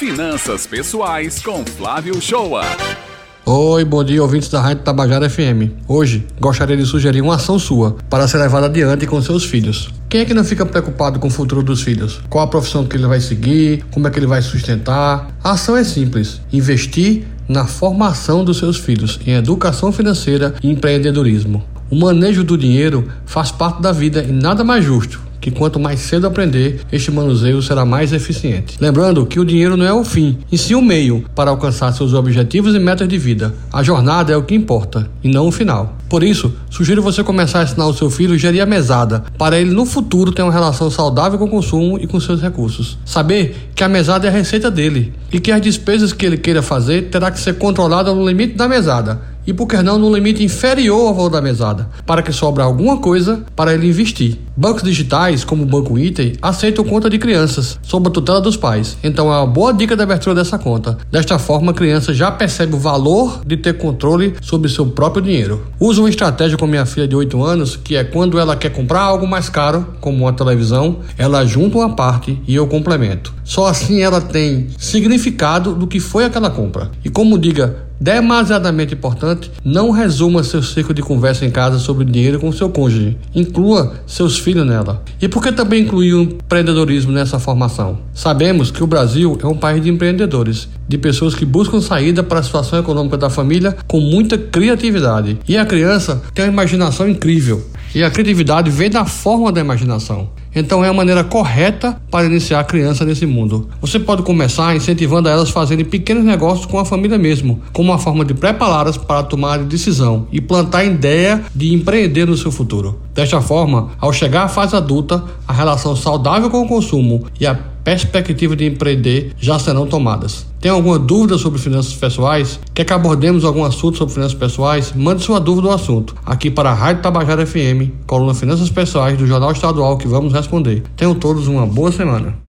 Finanças Pessoais com Flávio Shoa. Oi, bom dia, ouvintes da Rádio Tabajara FM. Hoje, gostaria de sugerir uma ação sua para ser levada adiante com seus filhos. Quem é que não fica preocupado com o futuro dos filhos? Qual a profissão que ele vai seguir? Como é que ele vai sustentar? A ação é simples: investir na formação dos seus filhos em educação financeira e empreendedorismo. O manejo do dinheiro faz parte da vida e nada mais justo que quanto mais cedo aprender, este manuseio será mais eficiente. Lembrando que o dinheiro não é o fim, e sim o meio para alcançar seus objetivos e metas de vida. A jornada é o que importa, e não o final. Por isso, sugiro você começar a ensinar o seu filho a gerir a mesada, para ele no futuro ter uma relação saudável com o consumo e com seus recursos. Saber que a mesada é a receita dele e que as despesas que ele queira fazer terá que ser controlada no limite da mesada e por que não no limite inferior ao valor da mesada, para que sobra alguma coisa para ele investir. Bancos digitais, como o Banco Item, aceitam conta de crianças, sob a tutela dos pais, então é uma boa dica da abertura dessa conta. Desta forma, a criança já percebe o valor de ter controle sobre seu próprio dinheiro. Uso uma estratégia com minha filha de 8 anos, que é quando ela quer comprar algo mais caro, como uma televisão, ela junta uma parte e eu complemento. Só assim ela tem significado do que foi aquela compra. E como diga demasiadamente importante, não resuma seu ciclo de conversa em casa sobre dinheiro com seu cônjuge. Inclua seus filhos nela. E por que também incluir o empreendedorismo nessa formação? Sabemos que o Brasil é um país de empreendedores, de pessoas que buscam saída para a situação econômica da família com muita criatividade. E a criança tem uma imaginação incrível. E a criatividade vem da forma da imaginação. Então é a maneira correta para iniciar a criança nesse mundo. Você pode começar incentivando elas a fazerem pequenos negócios com a família mesmo, como uma forma de prepará-las para tomar decisão e plantar a ideia de empreender no seu futuro. Desta forma, ao chegar à fase adulta, a relação saudável com o consumo e a perspectiva de empreender já serão tomadas. Tem alguma dúvida sobre finanças pessoais? Quer que abordemos algum assunto sobre finanças pessoais? Mande sua dúvida ou assunto aqui para a Rádio Tabajara FM, coluna Finanças Pessoais do Jornal Estadual que vamos responder. Tenham todos uma boa semana.